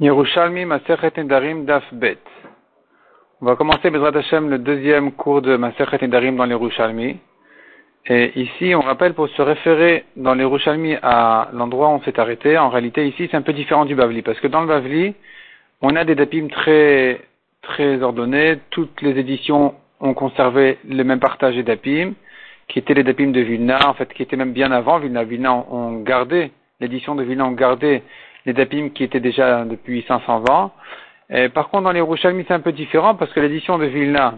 Yerushalmi Masechet Nedarim Daf Bet. On va commencer Bezrat Hashem le deuxième cours de Masechet Nedarim dans l'Yerushalmi. Et ici, on rappelle pour se référer dans l'Yerushalmi à l'endroit où on s'est arrêté. En réalité, ici, c'est un peu différent du Bavli. Parce que dans le Bavli, on a des dapim très, très ordonnés. Toutes les éditions ont conservé le même partage des dapim, qui étaient les dapim de Vilna, en fait, qui étaient même bien avant Vilna. Vilna ont gardé, l'édition de Vilna ont gardé les dapim qui étaient déjà depuis 500 ans. Par contre, dans les Rouchalmi, c'est un peu différent parce que l'édition de Vilna,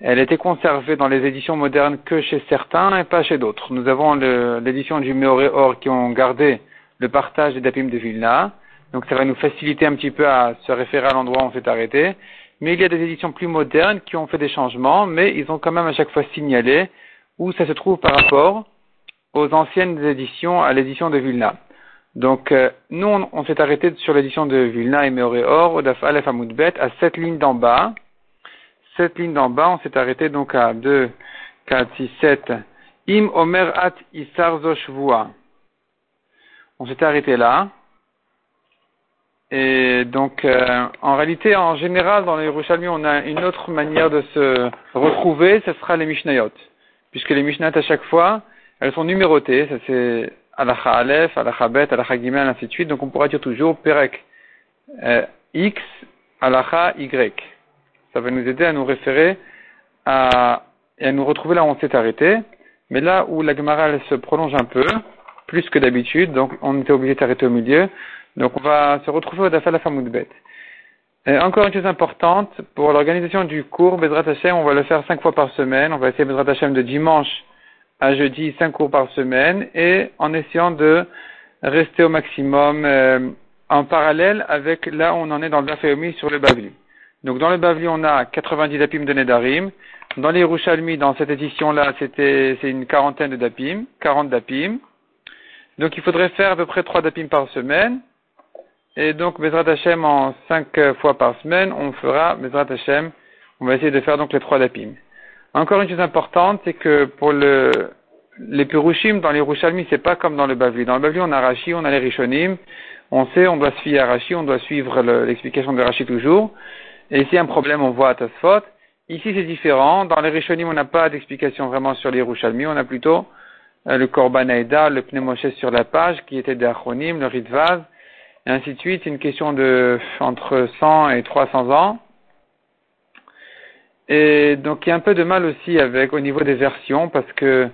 elle était conservée dans les éditions modernes que chez certains et pas chez d'autres. Nous avons l'édition du Meoré Or qui ont gardé le partage des dapim de Vilna. Donc ça va nous faciliter un petit peu à se référer à l'endroit où on s'est arrêté. Mais il y a des éditions plus modernes qui ont fait des changements, mais ils ont quand même à chaque fois signalé où ça se trouve par rapport aux anciennes éditions à l'édition de Vilna. Donc, euh, nous, on, s'est arrêté sur l'édition de Vilna et Meoreor, au Daf Aleph Amoudbet, à cette ligne d'en bas. Cette ligne d'en bas, on s'est arrêté donc à 2, 4, 6, 7. Im Omer At Isar Zoshvua. On s'était arrêté là. Et donc, euh, en réalité, en général, dans les Yerushalmi, on a une autre manière de se retrouver, ce sera les Mishnayot. Puisque les Mishnayot, à chaque fois, elles sont numérotées. Ça, c'est alacha Aleph, alacha Bet, alacha Gimel, ainsi de suite. Donc on pourra dire toujours Perek euh, X, alacha Y. Ça va nous aider à nous référer à, et à nous retrouver là où on s'est arrêté. Mais là où la Gemara se prolonge un peu, plus que d'habitude, donc on était obligé d'arrêter au milieu. Donc on va se retrouver au Dafal Bet. Et encore une chose importante, pour l'organisation du cours, Bezrat Hashem, on va le faire cinq fois par semaine. On va essayer Bezrat Hashem de dimanche à jeudi cinq cours par semaine et en essayant de rester au maximum euh, en parallèle avec là où on en est dans le Baféomi sur le Bavli. Donc dans le Bavli, on a 90 dapim de Nedarim. Dans les Rouchalmi, dans cette édition-là, c'était c'est une quarantaine de dapim, 40 dapim. Donc il faudrait faire à peu près 3 dapim par semaine. Et donc Bezrat Hashem en 5 fois par semaine, on fera Bezrat Hashem, on va essayer de faire donc les 3 dapim. Encore une chose importante, c'est que pour le, les Purushim, dans les Rushalmi, c'est pas comme dans le Bavli. Dans le Bavli, on a Rashi, on a les Rishonim. On sait, on doit se fier à Rashi, on doit suivre l'explication de Rashi toujours. Et a un problème, on voit à Tasfot. Ici, c'est différent. Dans les Rishonim, on n'a pas d'explication vraiment sur les Rushalmi. On a plutôt euh, le Korban Aïda, le Pneumoshe sur la page, qui était des Achronim, le Ritvaz, et ainsi de suite. C'est une question de entre 100 et 300 ans. Et donc il y a un peu de mal aussi avec au niveau des versions parce que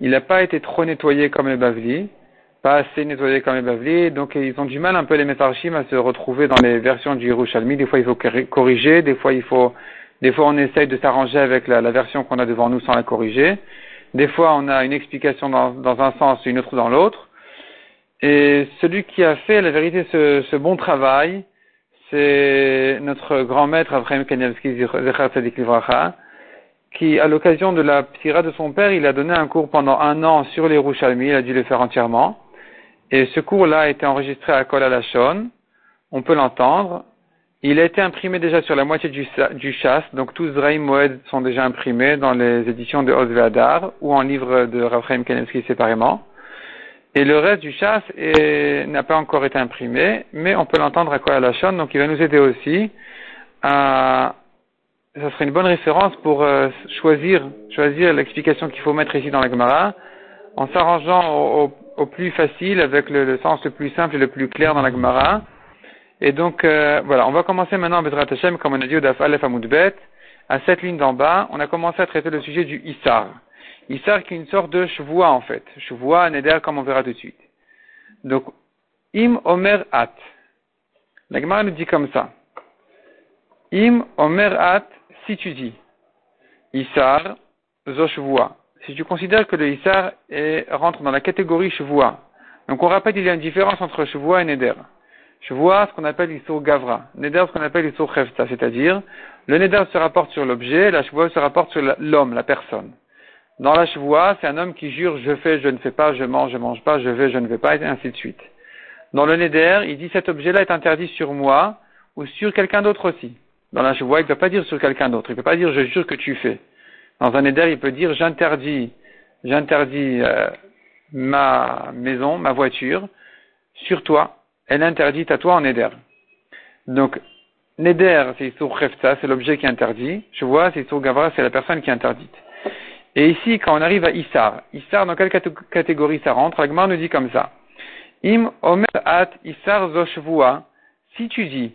il n'a pas été trop nettoyé comme les Bavli, pas assez nettoyé comme les Bavli, donc ils ont du mal un peu les Metarchim à se retrouver dans les versions du Yerushalmi. Des fois il faut corriger, des fois il faut, des fois on essaye de s'arranger avec la, version qu'on a devant nous sans la corriger. Des fois on a une explication dans, un sens et une autre dans l'autre. Et celui qui a fait la vérité ce bon travail, c'est notre grand maître Abraham Kanievski qui, à l'occasion de la psira de son père, il a donné un cours pendant un an sur les Rouchalmi, il a dû le faire entièrement. Et ce cours-là a été enregistré à Kol Alashon, on peut l'entendre. Il a été imprimé déjà sur la moitié du, du Chas, donc tous Zraïm Moed sont déjà imprimés dans les éditions de Osveadar ou en livre de Raphaël Kanevski séparément. Et le reste du chasse n'a pas encore été imprimé, mais on peut l'entendre à quoi chaîne, donc il va nous aider aussi à, ça serait une bonne référence pour euh, choisir, choisir l'explication qu'il faut mettre ici dans la Gemara, en s'arrangeant au, plus facile, avec le, sens le plus simple et le plus clair dans la Gemara. Et donc, euh, voilà, on va commencer maintenant à Bezrat Hashem, comme on a dit au Daf Aleph Amoudbet, à cette ligne d'en bas, on a commencé à traiter le sujet du Issar. Issar qui est une sorte de chevoie en fait. Chevoie, neder, comme on verra tout de suite. Donc, im omer at. La Gemara nous dit comme ça. Im omer at, si tu dis. Issar, zo. Si tu considères que le Issar rentre dans la catégorie chevoie. Donc on rappelle qu'il y a une différence entre chevoie et neder. Chevoie, ce qu'on appelle l'issur gavra. Neder, ce qu'on appelle l'issur chevta. C'est-à-dire, le neder se rapporte sur l'objet, la chevoie se rapporte sur l'homme, la personne. Dans la chevoie, c'est un homme qui jure je fais, je ne fais pas, je mange, je mange pas, je vais, je ne vais pas, et ainsi de suite. Dans le neder, il dit cet objet-là est interdit sur moi ou sur quelqu'un d'autre aussi. Dans la chevoie, il ne peut pas dire sur quelqu'un d'autre. Il ne peut pas dire je jure que tu fais. Dans un neder, il peut dire j'interdis, j'interdis euh, ma maison, ma voiture sur toi. Elle interdit à toi en neder. Donc, Neder, c'est Issour Khefta, c'est l'objet qui est interdit. Je vois, c'est Issour Gavra, c'est la personne qui est interdite. Et ici, quand on arrive à Issar, Issar, dans quelle catégorie ça rentre? L'Agmar nous dit comme ça. Im Omer At Issar Zoshvua. Si tu dis,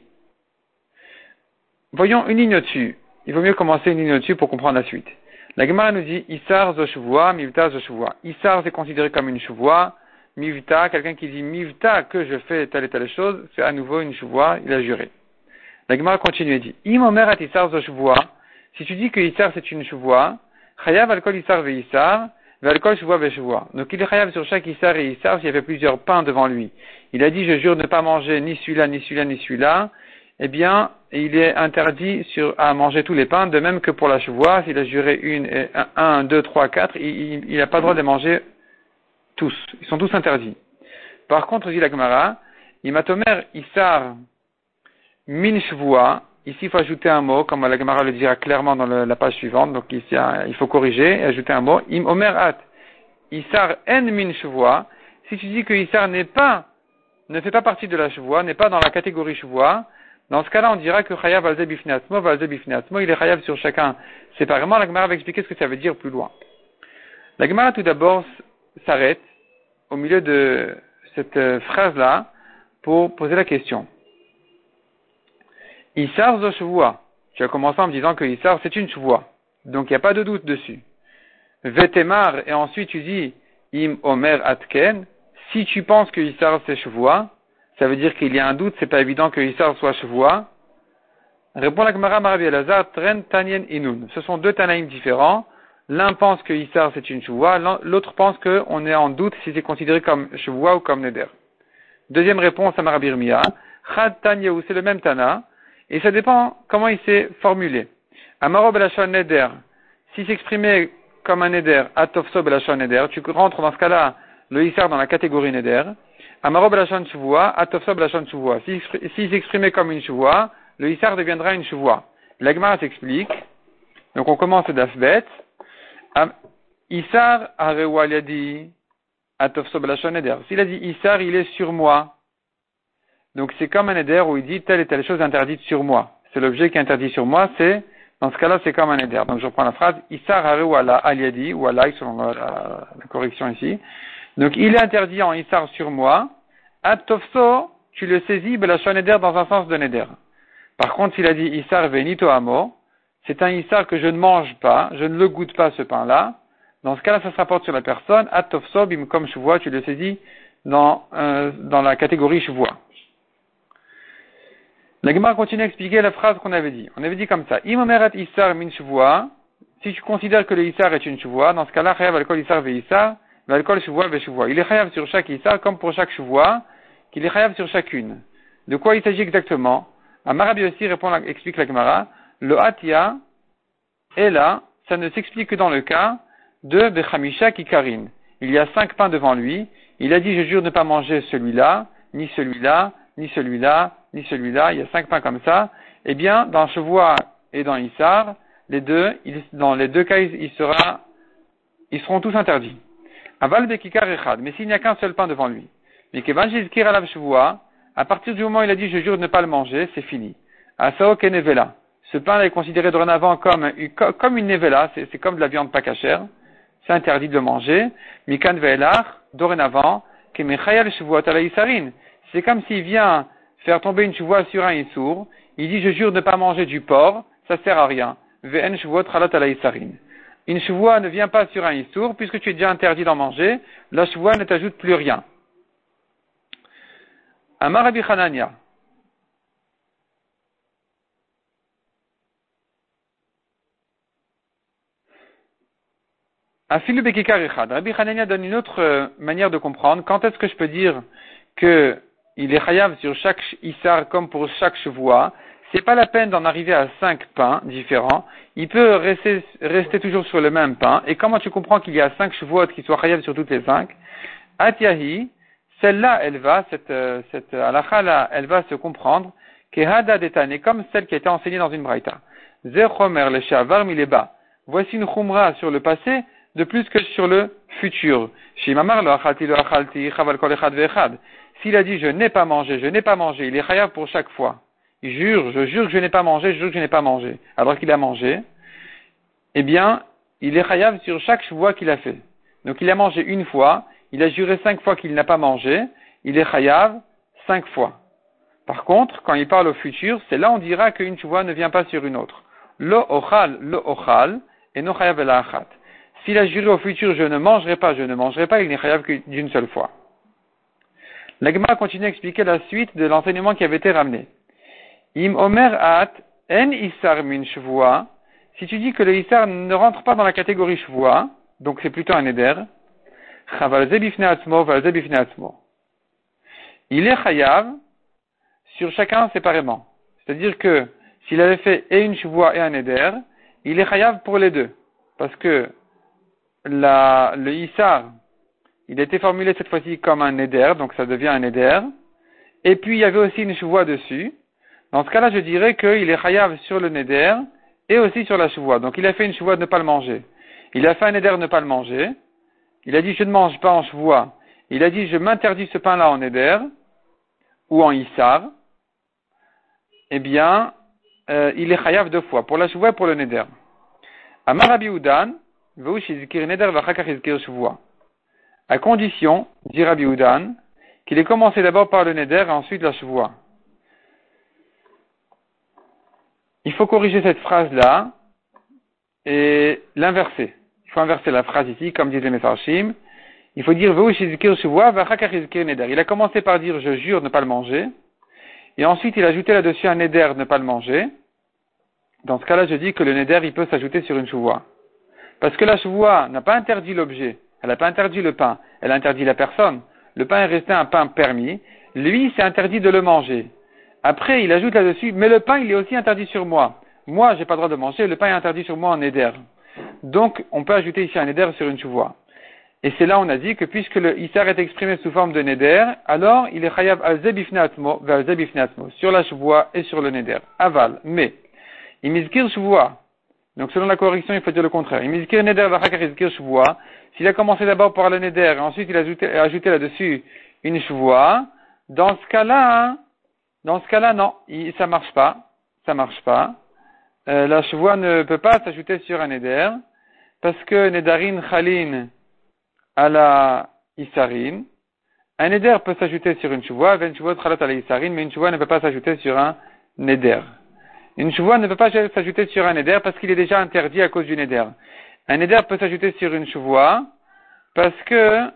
voyons une ligne au-dessus. Il vaut mieux commencer une ligne au-dessus pour comprendre la suite. La Gemara nous dit Issar Zoshvua, Mivta Zoshvua. Issar, c'est considéré comme une chevoie. Mivta, quelqu'un qui dit Mivta, que je fais telle et telle chose, c'est à nouveau une chevoie, il a juré. La Gemara continue et dit Im Omer At Issar Zoshvua. Si tu dis que Issar c'est une chevoie, Chayav alcool Issar ve Issar, alcool chevoie ve chevoie. Donc il est chayav sur chaque Issar et Issar s'il y avait plusieurs pains devant lui. Il a dit je jure ne pas manger ni celui-là, ni celui-là, ni celui-là eh bien, il est interdit à manger tous les pains, de même que pour la chevoie, s'il a juré une, un, deux, trois, quatre, il n'a pas le droit de les manger tous. Ils sont tous interdits. Par contre, dit la Gemara, Imatomer Issar Min Shvoa, ici il faut ajouter un mot, comme la Gemara le dira clairement dans la page suivante, donc ici il faut corriger et ajouter un mot. Im Omer At Issar En Min Shvoa, si tu dis que Issar n'est pas, ne fait pas partie de la chevoie, n'est pas dans la catégorie chevoie, dans ce cas-là, on dira que Chayav al Bifnatmo, il est Chayav sur chacun séparément. La Gemara va expliquer ce que ça veut dire plus loin. La Gemara tout d'abord s'arrête au milieu de cette euh, phrase-là pour poser la question. Issar Zoshvua. Tu as commencé en me disant que Issar c'est une chevoie. Donc il n'y a pas de doute dessus. Vetemar, et ensuite tu dis Im Omer Atken. Si tu penses que Issar c'est chevoie, ça veut dire qu'il y a un doute, c'est pas évident que Issar soit chevois. Répond la Gemara Marabi Elazar, Tren Tanien Inun. Ce sont deux Tanaïm différents. L'un pense que Issar c'est une chevois, l'autre pense qu'on est en doute si c'est considéré comme chevois ou comme neder. Deuxième réponse à Marabi Irmia, Chad Tanyehu, c'est le même Tana, et ça dépend comment il s'est formulé. Amaro Belashon Neder, s'il s'exprimait comme un neder, Atofso Belashon Neder, tu rentres dans ce cas-là le Issar dans la catégorie neder. Amaro Belashon Shuvua, Atofsa Belashon Shuvua. S'il s'exprimait comme une Shuvua, le Issar deviendra une Shuvua. L'Agmara s'explique. Donc on commence d'Afbet. Issar Arewaliadi, Atofsa Belashon Eder. S'il a dit Issar, il est sur moi. Donc c'est comme un Eder où il dit telle et telle chose interdite sur moi. C'est l'objet qui est interdit sur moi, c'est, dans ce cas-là, c'est comme un Eder. Donc je reprends la phrase, Issar Arewala Aliadi, ou Alai, selon la, correction ici. Donc il est interdit en Issar sur moi. Atofso, tu le saisis, Belachon Neder dans un sens de Neder. Par contre, s'il a dit Issar venito amo, c'est un Issar que je ne mange pas, je ne le goûte pas ce pain-là. Dans ce cas-là, ça se rapporte sur la personne. Atofso, bim comme vois, tu le saisis dans, euh, dans la catégorie vois. La Gemara continue à expliquer la phrase qu'on avait dit. On avait dit comme ça. Imomeret Issar min Si tu considères que le Issar est une chevoie, dans ce cas-là, Issar ve Issar, il est chayav sur chaque Issa, comme pour chaque chevoie, qu'il est chayav sur chacune. De quoi il s'agit exactement? Amarabi aussi répond, explique la Gemara, le Hatia est là, ça ne s'explique que dans le cas de Bechamisha Kikarin. Il y a cinq pains devant lui, il a dit je jure ne pas manger celui-là, ni celui-là, ni celui-là, ni celui-là, il y a cinq pains comme ça. Eh bien, dans Chevois et dans Issar, les deux, dans les deux cas, ils seront tous interdits. Aval bekikar echad, mais s'il n'y a qu'un seul pain devant lui. Mais qu'evangelizkir alav shavua, à partir du moment où il a dit je jure de ne pas le manger, c'est fini. Asao kenevela. Ce pain est considéré dorénavant comme, comme une nevela, c'est comme de la viande pas cachère. C'est interdit de le manger. Mikan ve'elach, dorénavant, kemechayal shavua isarin. C'est comme s'il vient faire tomber une chevoie sur un issour, il dit je jure de ne pas manger du porc, ça sert à rien. Une chevoie ne vient pas sur un issour, puisque tu es déjà interdit d'en manger, la chevoie ne t'ajoute plus rien. Amar Rabbi Hanania. Rabbi Hanania donne une autre euh, manière de comprendre. Quand est-ce que je peux dire qu'il est chayav sur chaque issar comme pour chaque chevoie c'est pas la peine d'en arriver à cinq pains différents. Il peut rester, rester toujours sur le même pain. Et comment tu comprends qu'il y a cinq chevaux qui soient khayab sur toutes les cinq? Atiahi, celle-là, elle va, cette, euh, cette halakha-là, elle va se comprendre, kehada detane, comme celle qui a été enseignée dans une braïta. Zechomer le shavar mileba. Voici une khumra sur le passé, de plus que sur le futur. S'il a dit je n'ai pas mangé, je n'ai pas mangé, il est chayav pour chaque fois jure, je jure que je n'ai pas mangé, je jure que je n'ai pas mangé, alors qu'il a mangé, eh bien, il est chayav sur chaque choix qu'il a fait. Donc il a mangé une fois, il a juré cinq fois qu'il n'a pas mangé, il est chayav cinq fois. Par contre, quand il parle au futur, c'est là on dira qu'une choix ne vient pas sur une autre. Lo ochal, lo ochal, et no chayav el achat. S'il a juré au futur, je ne mangerai pas, je ne mangerai pas, il n'est chayav que d'une seule fois. L'agma continue à expliquer la suite de l'enseignement qui avait été ramené. Im omer at en isar min shvoa. Si tu dis que le isar ne rentre pas dans la catégorie shvoa, donc c'est plutôt un éder, il est chayav sur chacun séparément. C'est-à-dire que s'il avait fait et une shvoa et un éder, il est chayav pour les deux. Parce que la, le isar, il a été formulé cette fois-ci comme un éder, donc ça devient un éder. Et puis il y avait aussi une chevoie dessus. Dans ce cas-là, je dirais qu'il est chayav sur le neder et aussi sur la chevoie. Donc il a fait une chevoie de ne pas le manger. Il a fait un neder de ne pas le manger. Il a dit je ne mange pas en chevoie. Il a dit je m'interdis ce pain-là en neder ou en issar. Eh bien, euh, il est chayav deux fois, pour la chevoie et pour le neder. Amar Udan, à condition, dit Rabbi Udan, qu'il ait commencé d'abord par le Neder et ensuite la chevoie. Il faut corriger cette phrase-là et l'inverser. Il faut inverser la phrase ici, comme disait Mefarshim. Il faut dire Il a commencé par dire je jure ne pas le manger. Et ensuite, il a ajouté là-dessus un neder de ne pas le manger. Dans ce cas-là, je dis que le neder, il peut s'ajouter sur une chevoie. Parce que la chevoie n'a pas interdit l'objet. Elle n'a pas interdit le pain, elle a interdit la personne. Le pain est resté un pain permis. Lui, c'est interdit de le manger. Après, il ajoute là-dessus, mais le pain, il est aussi interdit sur moi. Moi, j'ai pas le droit de manger, le pain est interdit sur moi en éder. Donc, on peut ajouter ici un éder sur une chouvoie. Et c'est là on a dit que puisque le Issar est exprimé sous forme de neder, alors il est chayav al zebifnatmo, sur la chouvoie et sur le neder. Aval. Mais, imizkir chouvoie. Donc selon la correction, il faut dire le contraire. S'il a commencé d'abord par le neder et ensuite il a ajouté, là-dessus une chevoie, dans ce cas-là, dans ce cas-là, non, ça marche pas, ça marche pas. Euh, la chevoie ne peut pas s'ajouter sur un neder parce que nedarin chalin à la isarin. Un neder peut s'ajouter sur une chalat à la isarin, mais une chevoie ne peut pas s'ajouter sur un neder. Une chevoie ne peut pas s'ajouter sur un neder parce qu'il est déjà interdit à cause du neder. Un éder peut s'ajouter sur une chevoie parce que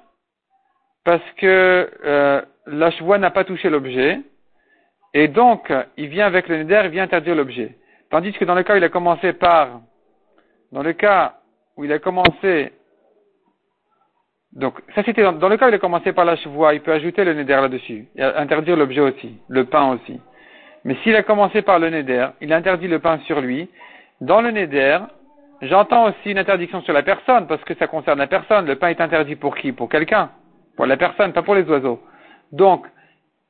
parce que euh, la chevoie n'a pas touché l'objet et donc il vient avec le neder, il vient interdire l'objet. Tandis que dans le cas où il a commencé par dans le cas où il a commencé donc ça c'était dans, le cas où il a commencé par la chevoie, il peut ajouter le neder là-dessus, et interdire l'objet aussi, le pain aussi. Mais s'il a commencé par le neder, il interdit le pain sur lui. Dans le neder, J'entends aussi une interdiction sur la personne, parce que ça concerne la personne. Le pain est interdit pour qui? Pour quelqu'un. Pour la personne, pas pour les oiseaux. Donc,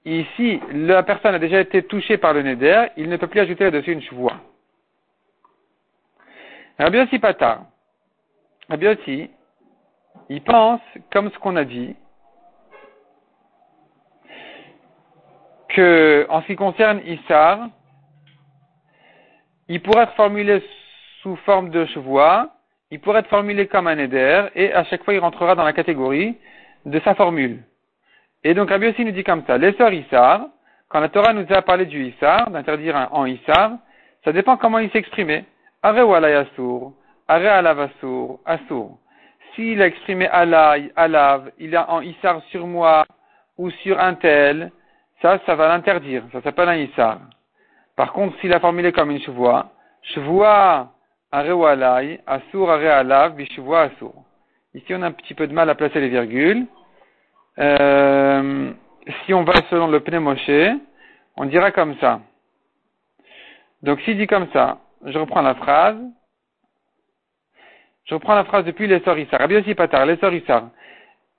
ici, la personne a déjà été touchée par le neder, il ne peut plus ajouter là-dessus une chevoie. Rabbi Yossi, il pense, comme ce qu'on a dit, que, en ce qui concerne Issar, il pourrait être formulé sous forme de chevoie, il pourrait être formulé comme un éder, et à chaque fois il rentrera dans la catégorie de sa formule. Et donc Rabbi aussi nous dit comme ça, l'essor Issar, quand la Torah nous a parlé du Issar, d'interdire en Issar, ça dépend comment il s'exprimait. Are ou alay are alav asur, asur. S'il a exprimé alay, alav, il a en Issar sur moi ou sur un tel, ça, ça va l'interdire. Ça s'appelle un Issar. Par contre, s'il a formulé comme une chevoie, chevoie asur alav, asur. Ici, on a un petit peu de mal à placer les virgules. Euh, si on va selon le pneumoché, on dira comme ça. Donc, s'il dit comme ça, je reprends la phrase. Je reprends la phrase depuis les sorissar. Rabbi aussi pas tard, les sorissar.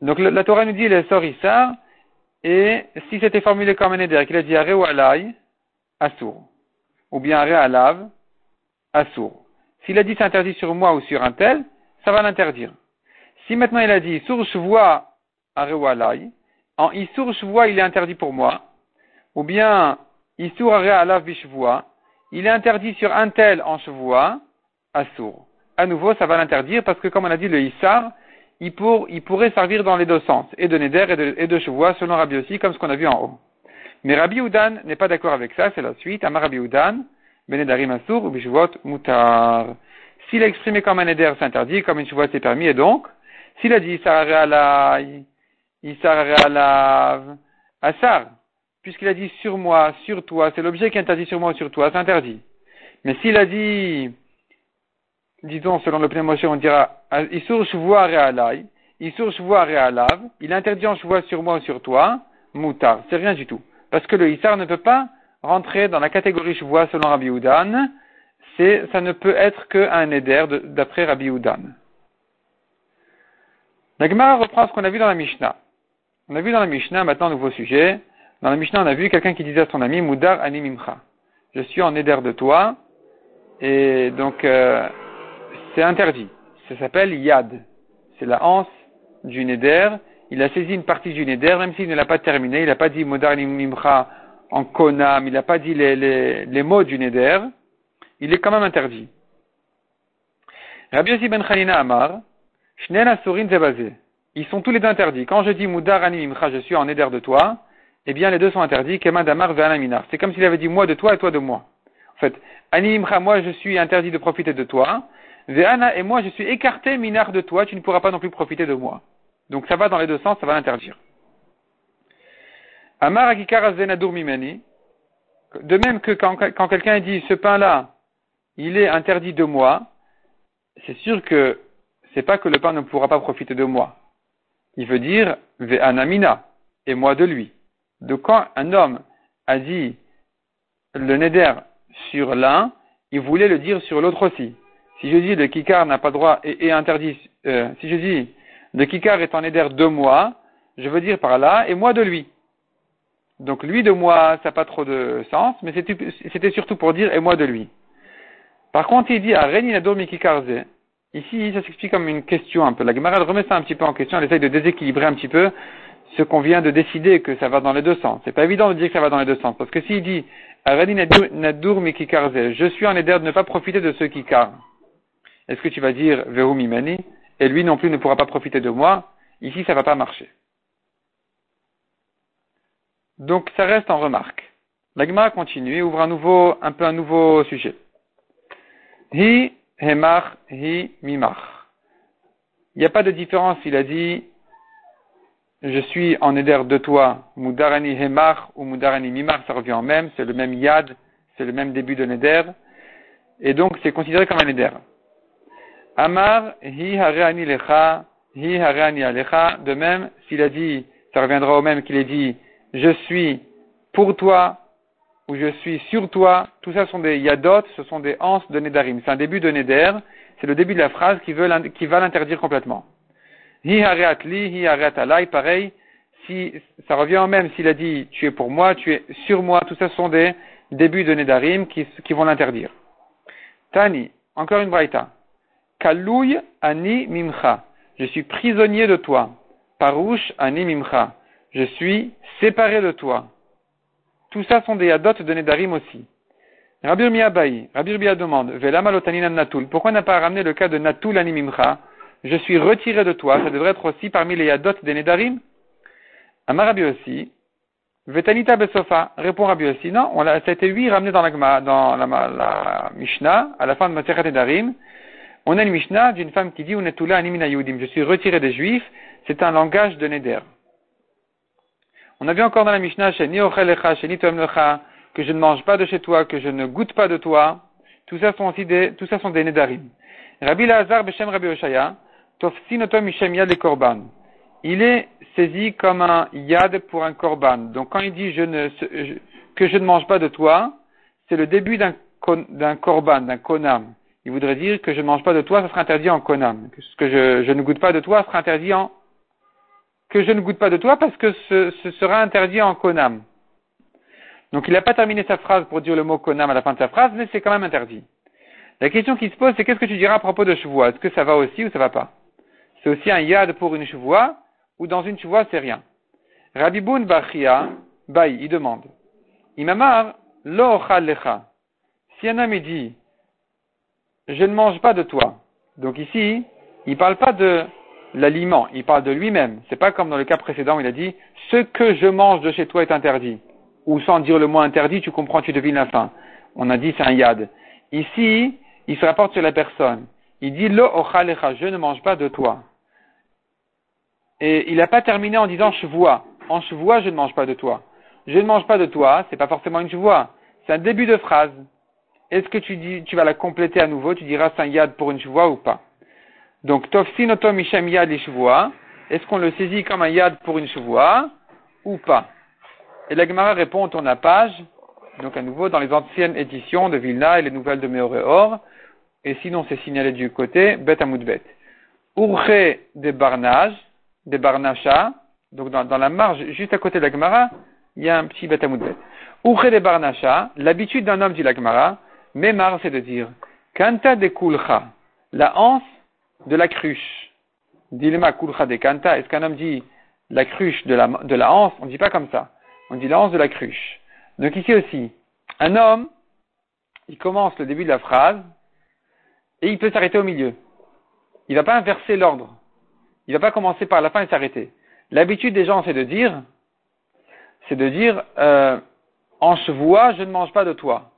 Donc, la, Torah nous dit les sorissar, et si c'était formulé comme un éder, qu'il a dit aré ou alay, asur. Ou bien aré alav, asur. S'il a dit c'est interdit sur moi ou sur un tel, ça va l'interdire. Si maintenant il a dit sur shvoa arewalai, en isur shvoa il est interdit pour moi, ou bien Isur alav bishvoa, il est interdit sur un tel en chevoa, assour. À nouveau, ça va l'interdire parce que, comme on a dit, le Issar, il, il pourrait servir dans les deux sens, et de Neder et de, et de selon Rabbi aussi, comme ce qu'on a vu en haut. Mais Rabbi Oudan n'est pas d'accord avec ça, c'est la suite. Amar Rabbi Oudan, Benedarim Assour, ou Bishvot Mutar. S'il a exprimé comme un Neder, c'est interdit, comme une chevoa, c'est permis, et donc, s'il a dit Issar Alai, Issar Alav, Assar, puisqu'il a dit sur moi, sur toi, c'est l'objet qui est interdit sur moi ou sur toi, c'est interdit. Mais s'il a dit, disons, selon le pneumotion, on dira, Isur Shvoa Realai, Isur Shvoa Realav, il interdit en Shvoa sur moi ou sur toi, Moutar, c'est rien du tout. Parce que le Issar ne peut pas rentrer dans la catégorie Shvoa selon Rabbi Oudan, c'est, ça ne peut être qu'un éder d'après Rabbi Oudan. La Gemara reprend ce qu'on a vu dans la Mishnah. On a vu dans la Mishnah, maintenant, nouveau sujet, dans la Mishnah, on a vu quelqu'un qui disait à son ami, Moudar animimcha. Je suis en éder de toi, et donc euh, c'est interdit. Ça s'appelle yad. C'est la hanse du neder. Il a saisi une partie du neder, même s'il ne l'a pas terminé. Il n'a pas dit Moudar animimcha en konam. Il n'a pas dit les, les, les, mots du neder. Il est quand même interdit. Rabbi Yossi ben Khalina Amar, Shnel Surin Zebazé. Ils sont tous les deux interdits. Quand je dis Moudar animimcha, je suis en éder de toi, eh bien les deux sont interdits, Kema Damar Minar. C'est comme s'il avait dit moi de toi et toi de moi. En fait, Animcha, moi je suis interdit de profiter de toi, Ve'ana et moi je suis écarté Minar de toi, tu ne pourras pas non plus profiter de moi. Donc ça va dans les deux sens, ça va l'interdire. Amar Akikar Mimani, de même que quand, quand quelqu'un dit ce pain-là, il est interdit de moi, c'est sûr que c'est pas que le pain ne pourra pas profiter de moi. Il veut dire Ve'ana Mina, et moi de lui de quand un homme a dit le neder sur l'un, il voulait le dire sur l'autre aussi. Si je dis le kikar n'a pas droit et interdit, euh, si je dis le kikar est en neder de moi, je veux dire par là et moi de lui. Donc lui de moi, ça n'a pas trop de sens, mais c'était surtout pour dire et moi de lui. Par contre, il dit à Reninado Mikikarze. Ici, ça s'explique comme une question un peu. La Gemara remet ça un petit peu en question, elle essaye de déséquilibrer un petit peu ce qu'on vient de décider que ça va dans les deux sens. C'est pas évident de dire que ça va dans les deux sens. Parce que s'il dit, Nadur je suis en éder de ne pas profiter de qui carrent. Est-ce que tu vas dire, Vehu Mimani, et lui non plus ne pourra pas profiter de moi? Ici, ça va pas marcher. Donc, ça reste en remarque. L'agma continue et ouvre un nouveau, un peu un nouveau sujet. Hi, hemach, hi, mimach. Il n'y a pas de différence, il a dit, je suis en éder de toi, Moudarani Hemar ou Moudarani Mimar, ça revient en même, c'est le même Yad, c'est le même début de Neder, et donc c'est considéré comme un Neder. Amar, Hi Hareani Lecha, Hi Hareani Alecha, de même, s'il a dit, ça reviendra au même qu'il ait dit, je suis pour toi, ou je suis sur toi, tout ça sont des Yadot, ce sont des anses de Nedarim. C'est un début de Neder, c'est le début de la phrase qui, veut, qui va l'interdire complètement. Hi li, hi alai, pareil, si, ça revient au même s'il a dit tu es pour moi, tu es sur moi, tout ça sont des débuts de Nedarim qui, qui vont l'interdire. Tani, encore une braïta. Kalouy ani mimcha. Je suis prisonnier de toi. Parouche ani mimcha. Je suis séparé de toi. Tout ça sont des adotes de Nedarim aussi. Rabbi Rabbi Rabir demande, natul. Pourquoi n'a pas ramené le cas de natul ani mimcha? je suis retiré de toi, ça devrait être aussi parmi les yadot des Nedarim. Amar Rabbi aussi, Vetanita Besofa, répond Rabbi aussi, non, on a, ça a été lui ramené dans la, dans la, Mishnah, à la fin de Masechet Nedarim. On a une Mishnah d'une femme qui dit, animina je suis retiré des Juifs, c'est un langage de Neder. On a vu encore dans la Mishnah, Sheni que je ne mange pas de chez toi, que je ne goûte pas de toi. Tout ça sont aussi des, tout ça sont des Nedarim. Rabbi Lazar Beshem Rabbi Oshaya, il est saisi comme un yad pour un korban. Donc quand il dit que je ne mange pas de toi, c'est le début d'un korban, d'un konam. Il voudrait dire que je ne mange pas de toi, ça sera interdit en konam. Que je, ne goûte pas de toi, sera interdit en que je ne goûte pas de toi parce que ce, sera interdit en konam. Donc il n'a pas terminé sa phrase pour dire le mot konam à la fin de sa phrase, mais c'est quand même interdit. La question qui se pose, c'est qu'est-ce que tu diras à propos de chevois Est-ce que ça va aussi ou ça va pas? C'est aussi un yad pour une chevoie, ou dans une chevoie, c'est rien. Rabiboun Bachia, Baï, il demande. Imamar, lo lecha. Si un homme dit, je ne mange pas de toi. Donc ici, il ne parle pas de l'aliment, il parle de lui-même. C'est pas comme dans le cas précédent où il a dit, ce que je mange de chez toi est interdit. Ou sans dire le mot interdit, tu comprends, tu devines la fin. On a dit c'est un yad. Ici, il se rapporte sur la personne. Il dit lo ochalecha, je ne mange pas de toi. Et il n'a pas terminé en disant chevois. En chevois, je ne mange pas de toi. Je ne mange pas de toi, c'est pas forcément une chevoie. C'est un début de phrase. Est-ce que tu dis, tu vas la compléter à nouveau, tu diras c'est un yad pour une chevoie ou pas? Donc, tofsin otom ishem yad Est-ce qu'on le saisit comme un yad pour une chevoie ou pas? Et la Gemara répond, on la page, donc à nouveau dans les anciennes éditions de Vilna et les nouvelles de Meoreor, et sinon c'est signalé du côté Bet Amoudbet. Urche des barnages, des barnacha, donc dans, la marge juste à côté de la Gemara, il y a un petit Bet Amoudbet. Urche des barnacha, l'habitude d'un homme dit la Gemara, Memar c'est de dire, Kanta de kulcha, la anse de la cruche. Dilema kulcha de kanta, est-ce qu'un homme dit la cruche de la, de la anse? On ne dit pas comme ça. On dit l'anse de la cruche. Donc ici aussi, un homme, il commence le début de la phrase et il peut s'arrêter au milieu. Il ne va pas inverser l'ordre. Il ne va pas commencer par la fin et s'arrêter. L'habitude des gens, c'est de dire, c'est de dire, euh, en chevoie, je ne mange pas de toi.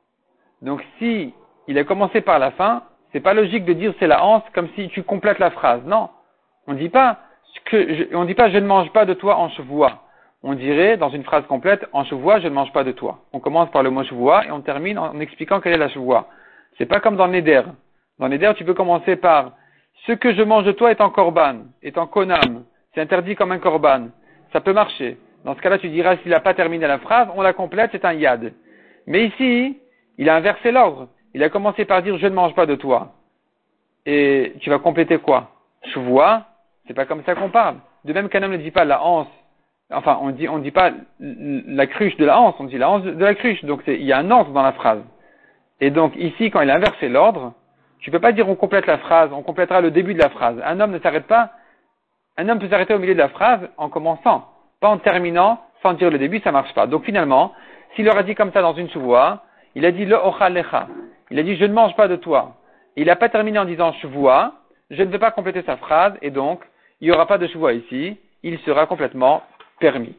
Donc si il a commencé par la fin, c'est pas logique de dire c'est la hanse comme si tu complètes la phrase. Non. On dit pas que, on dit pas je ne mange pas de toi en chevoie on dirait, dans une phrase complète, en chevoie, je ne mange pas de toi. On commence par le mot chevoie et on termine en expliquant quelle est la chevoie. C'est pas comme dans Neder. Dans Neder, tu peux commencer par ce que je mange de toi est en korban, est en konam. C'est interdit comme un korban. Ça peut marcher. Dans ce cas-là, tu diras, s'il n'a pas terminé la phrase, on la complète, c'est un yad. Mais ici, il a inversé l'ordre. Il a commencé par dire, je ne mange pas de toi. Et tu vas compléter quoi? Chevoie, c'est pas comme ça qu'on parle. De même qu'un homme ne dit pas la hanse Enfin, on dit, on dit pas la cruche de la hanse, on dit la hanse de la cruche. Donc, il y a un anse dans la phrase. Et donc, ici, quand il a inversé l'ordre, tu peux pas dire on complète la phrase, on complétera le début de la phrase. Un homme ne s'arrête pas, un homme peut s'arrêter au milieu de la phrase en commençant, pas en terminant, sans dire le début, ça marche pas. Donc, finalement, s'il aurait dit comme ça dans une sous-voix, il a dit le lecha. Il a dit je ne mange pas de toi. Il n'a pas terminé en disant chevoie, je ne vais pas compléter sa phrase, et donc, il n'y aura pas de chevoie ici, il sera complètement permis.